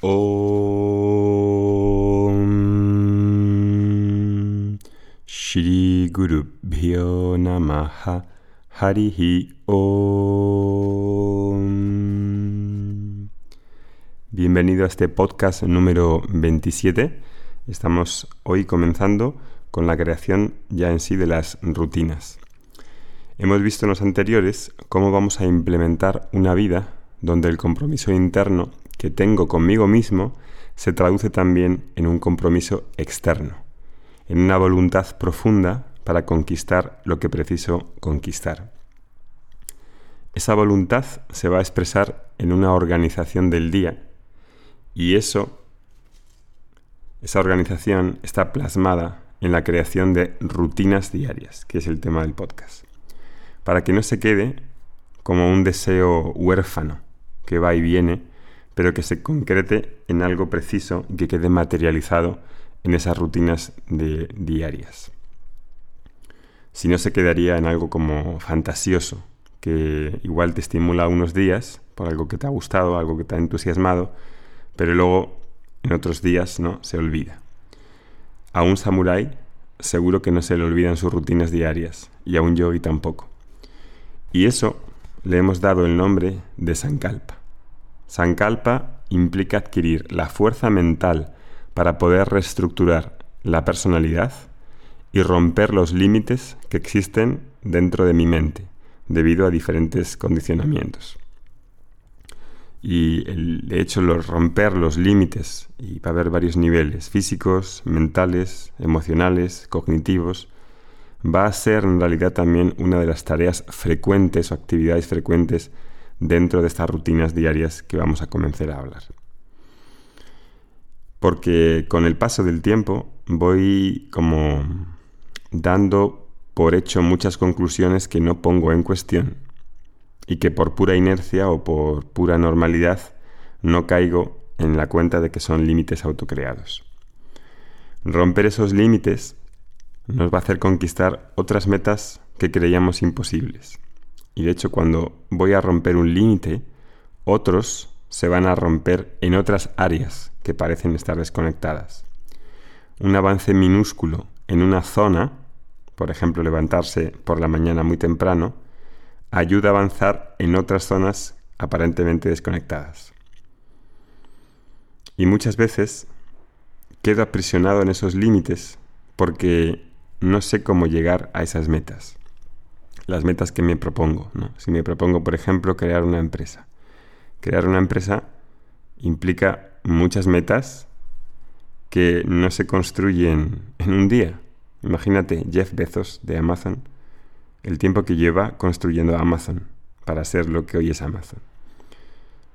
Om Shri Guru Namaha Harihi Om Bienvenido a este podcast número 27. Estamos hoy comenzando con la creación ya en sí de las rutinas. Hemos visto en los anteriores cómo vamos a implementar una vida donde el compromiso interno que tengo conmigo mismo se traduce también en un compromiso externo, en una voluntad profunda para conquistar lo que preciso conquistar. Esa voluntad se va a expresar en una organización del día y eso, esa organización está plasmada en la creación de rutinas diarias, que es el tema del podcast, para que no se quede como un deseo huérfano que va y viene pero que se concrete en algo preciso y que quede materializado en esas rutinas de, diarias. Si no se quedaría en algo como fantasioso, que igual te estimula unos días por algo que te ha gustado, algo que te ha entusiasmado, pero luego en otros días no se olvida. A un samurái seguro que no se le olvidan sus rutinas diarias y a un yogi tampoco. Y eso le hemos dado el nombre de Sankalpa. Sankalpa implica adquirir la fuerza mental para poder reestructurar la personalidad y romper los límites que existen dentro de mi mente debido a diferentes condicionamientos. Y el hecho de romper los límites, y va a haber varios niveles, físicos, mentales, emocionales, cognitivos, va a ser en realidad también una de las tareas frecuentes o actividades frecuentes dentro de estas rutinas diarias que vamos a comenzar a hablar. Porque con el paso del tiempo voy como dando por hecho muchas conclusiones que no pongo en cuestión y que por pura inercia o por pura normalidad no caigo en la cuenta de que son límites autocreados. Romper esos límites nos va a hacer conquistar otras metas que creíamos imposibles. Y de hecho, cuando voy a romper un límite, otros se van a romper en otras áreas que parecen estar desconectadas. Un avance minúsculo en una zona, por ejemplo levantarse por la mañana muy temprano, ayuda a avanzar en otras zonas aparentemente desconectadas. Y muchas veces quedo aprisionado en esos límites porque no sé cómo llegar a esas metas las metas que me propongo. Si me propongo, por ejemplo, crear una empresa. Crear una empresa implica muchas metas que no se construyen en un día. Imagínate Jeff Bezos de Amazon, el tiempo que lleva construyendo Amazon para ser lo que hoy es Amazon.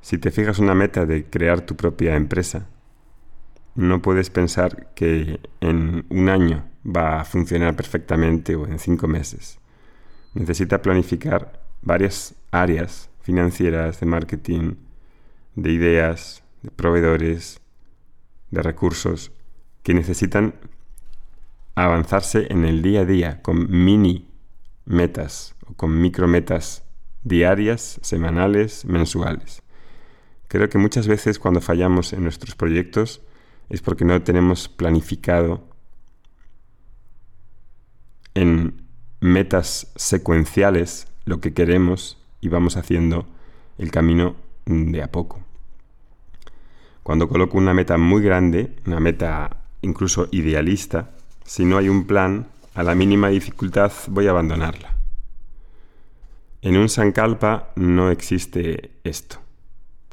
Si te fijas una meta de crear tu propia empresa, no puedes pensar que en un año va a funcionar perfectamente o en cinco meses necesita planificar varias áreas financieras, de marketing, de ideas, de proveedores, de recursos, que necesitan avanzarse en el día a día con mini metas o con micro metas diarias, semanales, mensuales. Creo que muchas veces cuando fallamos en nuestros proyectos es porque no tenemos planificado en metas secuenciales lo que queremos y vamos haciendo el camino de a poco. Cuando coloco una meta muy grande, una meta incluso idealista, si no hay un plan, a la mínima dificultad voy a abandonarla. En un Sankalpa no existe esto.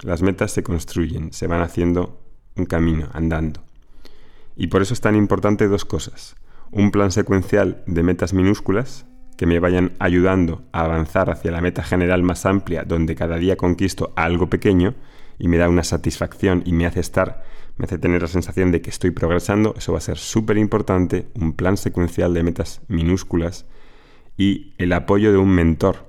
Las metas se construyen, se van haciendo un camino, andando. Y por eso es tan importante dos cosas un plan secuencial de metas minúsculas que me vayan ayudando a avanzar hacia la meta general más amplia, donde cada día conquisto algo pequeño y me da una satisfacción y me hace estar, me hace tener la sensación de que estoy progresando, eso va a ser súper importante, un plan secuencial de metas minúsculas y el apoyo de un mentor.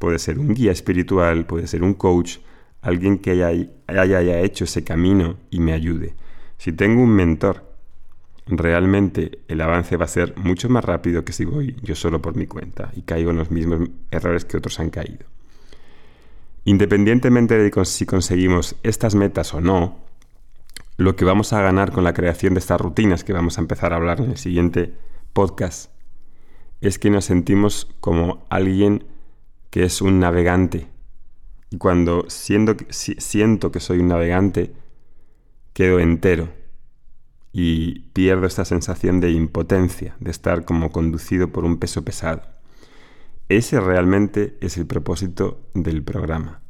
Puede ser un guía espiritual, puede ser un coach, alguien que haya, haya hecho ese camino y me ayude. Si tengo un mentor realmente el avance va a ser mucho más rápido que si voy yo solo por mi cuenta y caigo en los mismos errores que otros han caído. Independientemente de si conseguimos estas metas o no, lo que vamos a ganar con la creación de estas rutinas que vamos a empezar a hablar en el siguiente podcast es que nos sentimos como alguien que es un navegante. Y cuando siento, que soy un navegante, quedo entero y pierdo esta sensación de impotencia, de estar como conducido por un peso pesado. Ese realmente es el propósito del programa.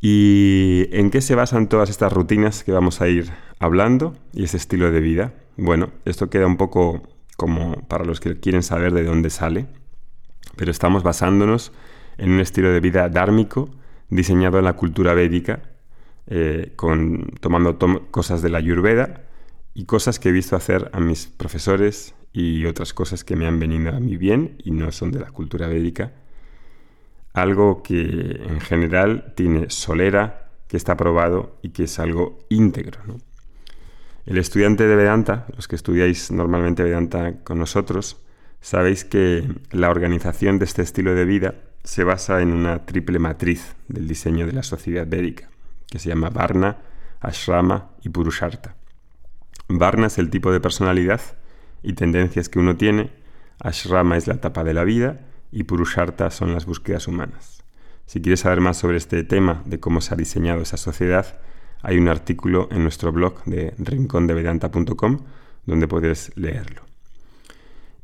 ¿Y en qué se basan todas estas rutinas que vamos a ir hablando y ese estilo de vida? Bueno, esto queda un poco como para los que quieren saber de dónde sale, pero estamos basándonos en un estilo de vida dármico diseñado en la cultura védica, eh, con, tomando cosas de la Ayurveda y cosas que he visto hacer a mis profesores y otras cosas que me han venido a mi bien y no son de la cultura védica algo que en general tiene solera, que está probado y que es algo íntegro. El estudiante de Vedanta, los que estudiáis normalmente Vedanta con nosotros, sabéis que la organización de este estilo de vida se basa en una triple matriz del diseño de la sociedad védica, que se llama Varna, Ashrama y Purusharta. Varna es el tipo de personalidad y tendencias que uno tiene, Ashrama es la etapa de la vida y Purusharta son las búsquedas humanas. Si quieres saber más sobre este tema, de cómo se ha diseñado esa sociedad, hay un artículo en nuestro blog de rincondevedanta.com donde puedes leerlo.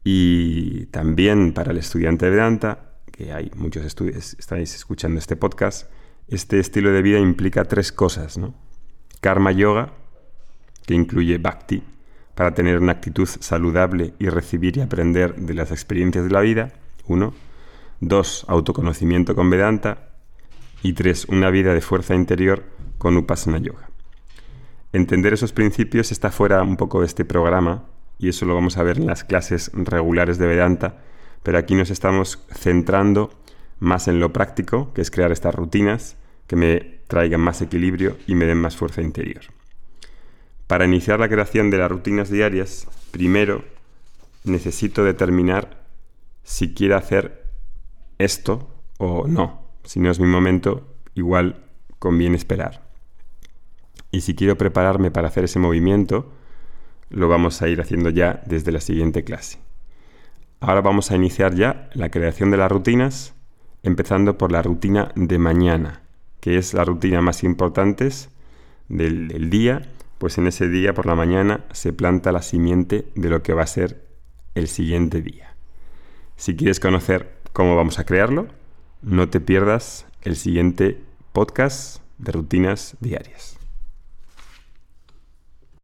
Y también para el estudiante de Vedanta, que hay muchos estudios, estáis escuchando este podcast, este estilo de vida implica tres cosas, ¿no? Karma Yoga, que incluye Bhakti, para tener una actitud saludable y recibir y aprender de las experiencias de la vida. Uno. Dos, autoconocimiento con Vedanta. Y tres, una vida de fuerza interior con Upasana Yoga. Entender esos principios está fuera un poco de este programa y eso lo vamos a ver en las clases regulares de Vedanta, pero aquí nos estamos centrando más en lo práctico, que es crear estas rutinas que me traigan más equilibrio y me den más fuerza interior. Para iniciar la creación de las rutinas diarias, primero necesito determinar si quiero hacer esto o no. Si no es mi momento, igual conviene esperar. Y si quiero prepararme para hacer ese movimiento, lo vamos a ir haciendo ya desde la siguiente clase. Ahora vamos a iniciar ya la creación de las rutinas, empezando por la rutina de mañana, que es la rutina más importante del, día, pues en ese día por la mañana se planta la simiente de lo que va a ser el siguiente día. Si quieres conocer cómo vamos a crearlo, no te pierdas el siguiente podcast de rutinas diarias.